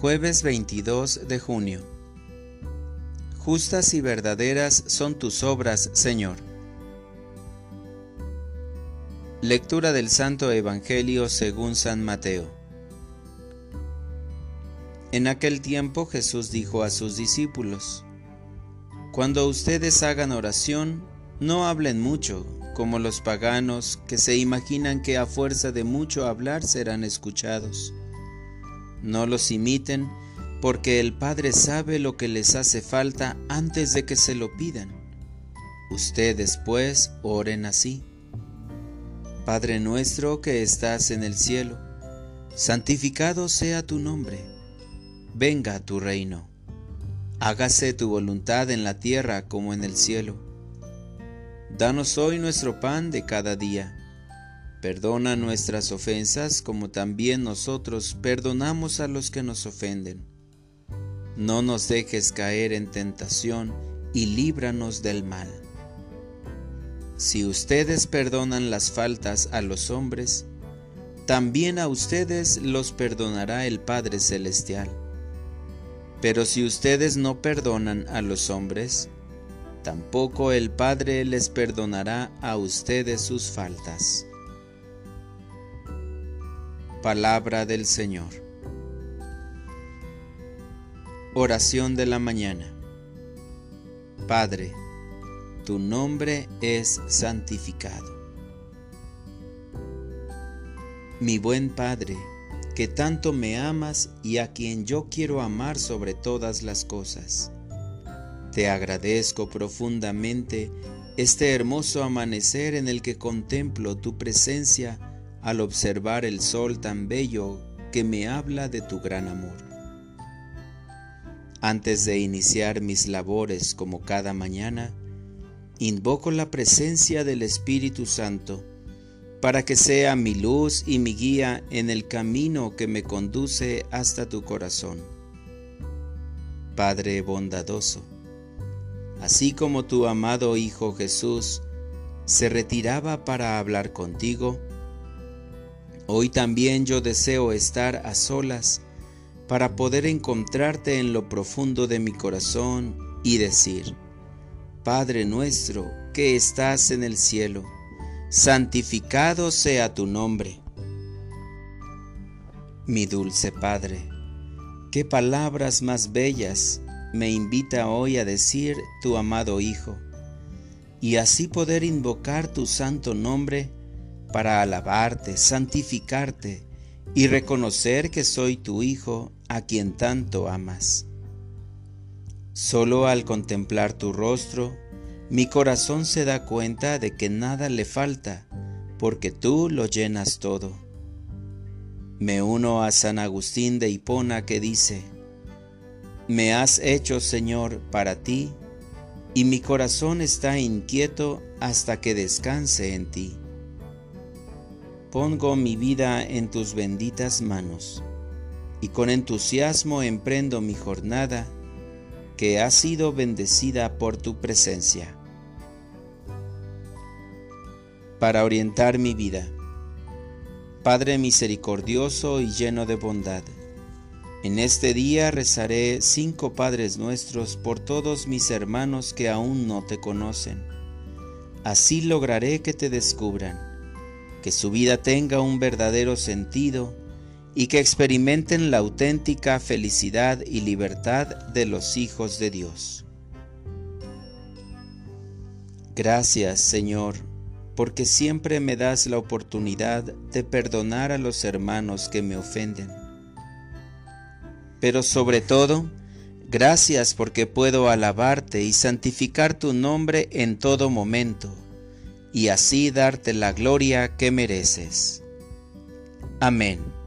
Jueves 22 de junio. Justas y verdaderas son tus obras, Señor. Lectura del Santo Evangelio según San Mateo. En aquel tiempo Jesús dijo a sus discípulos, Cuando ustedes hagan oración, no hablen mucho, como los paganos que se imaginan que a fuerza de mucho hablar serán escuchados. No los imiten, porque el Padre sabe lo que les hace falta antes de que se lo pidan. Ustedes pues oren así. Padre nuestro que estás en el cielo, santificado sea tu nombre, venga tu reino, hágase tu voluntad en la tierra como en el cielo. Danos hoy nuestro pan de cada día Perdona nuestras ofensas como también nosotros perdonamos a los que nos ofenden. No nos dejes caer en tentación y líbranos del mal. Si ustedes perdonan las faltas a los hombres, también a ustedes los perdonará el Padre Celestial. Pero si ustedes no perdonan a los hombres, tampoco el Padre les perdonará a ustedes sus faltas. Palabra del Señor. Oración de la mañana. Padre, tu nombre es santificado. Mi buen Padre, que tanto me amas y a quien yo quiero amar sobre todas las cosas. Te agradezco profundamente este hermoso amanecer en el que contemplo tu presencia al observar el sol tan bello que me habla de tu gran amor. Antes de iniciar mis labores como cada mañana, invoco la presencia del Espíritu Santo para que sea mi luz y mi guía en el camino que me conduce hasta tu corazón. Padre bondadoso, así como tu amado Hijo Jesús se retiraba para hablar contigo, Hoy también yo deseo estar a solas para poder encontrarte en lo profundo de mi corazón y decir, Padre nuestro que estás en el cielo, santificado sea tu nombre. Mi dulce Padre, qué palabras más bellas me invita hoy a decir tu amado Hijo, y así poder invocar tu santo nombre para alabarte, santificarte y reconocer que soy tu Hijo a quien tanto amas. Solo al contemplar tu rostro, mi corazón se da cuenta de que nada le falta, porque tú lo llenas todo. Me uno a San Agustín de Hipona que dice, Me has hecho, Señor, para ti, y mi corazón está inquieto hasta que descanse en ti. Pongo mi vida en tus benditas manos y con entusiasmo emprendo mi jornada que ha sido bendecida por tu presencia. Para orientar mi vida, Padre misericordioso y lleno de bondad, en este día rezaré cinco Padres nuestros por todos mis hermanos que aún no te conocen. Así lograré que te descubran que su vida tenga un verdadero sentido y que experimenten la auténtica felicidad y libertad de los hijos de Dios. Gracias, Señor, porque siempre me das la oportunidad de perdonar a los hermanos que me ofenden. Pero sobre todo, gracias porque puedo alabarte y santificar tu nombre en todo momento y así darte la gloria que mereces. Amén.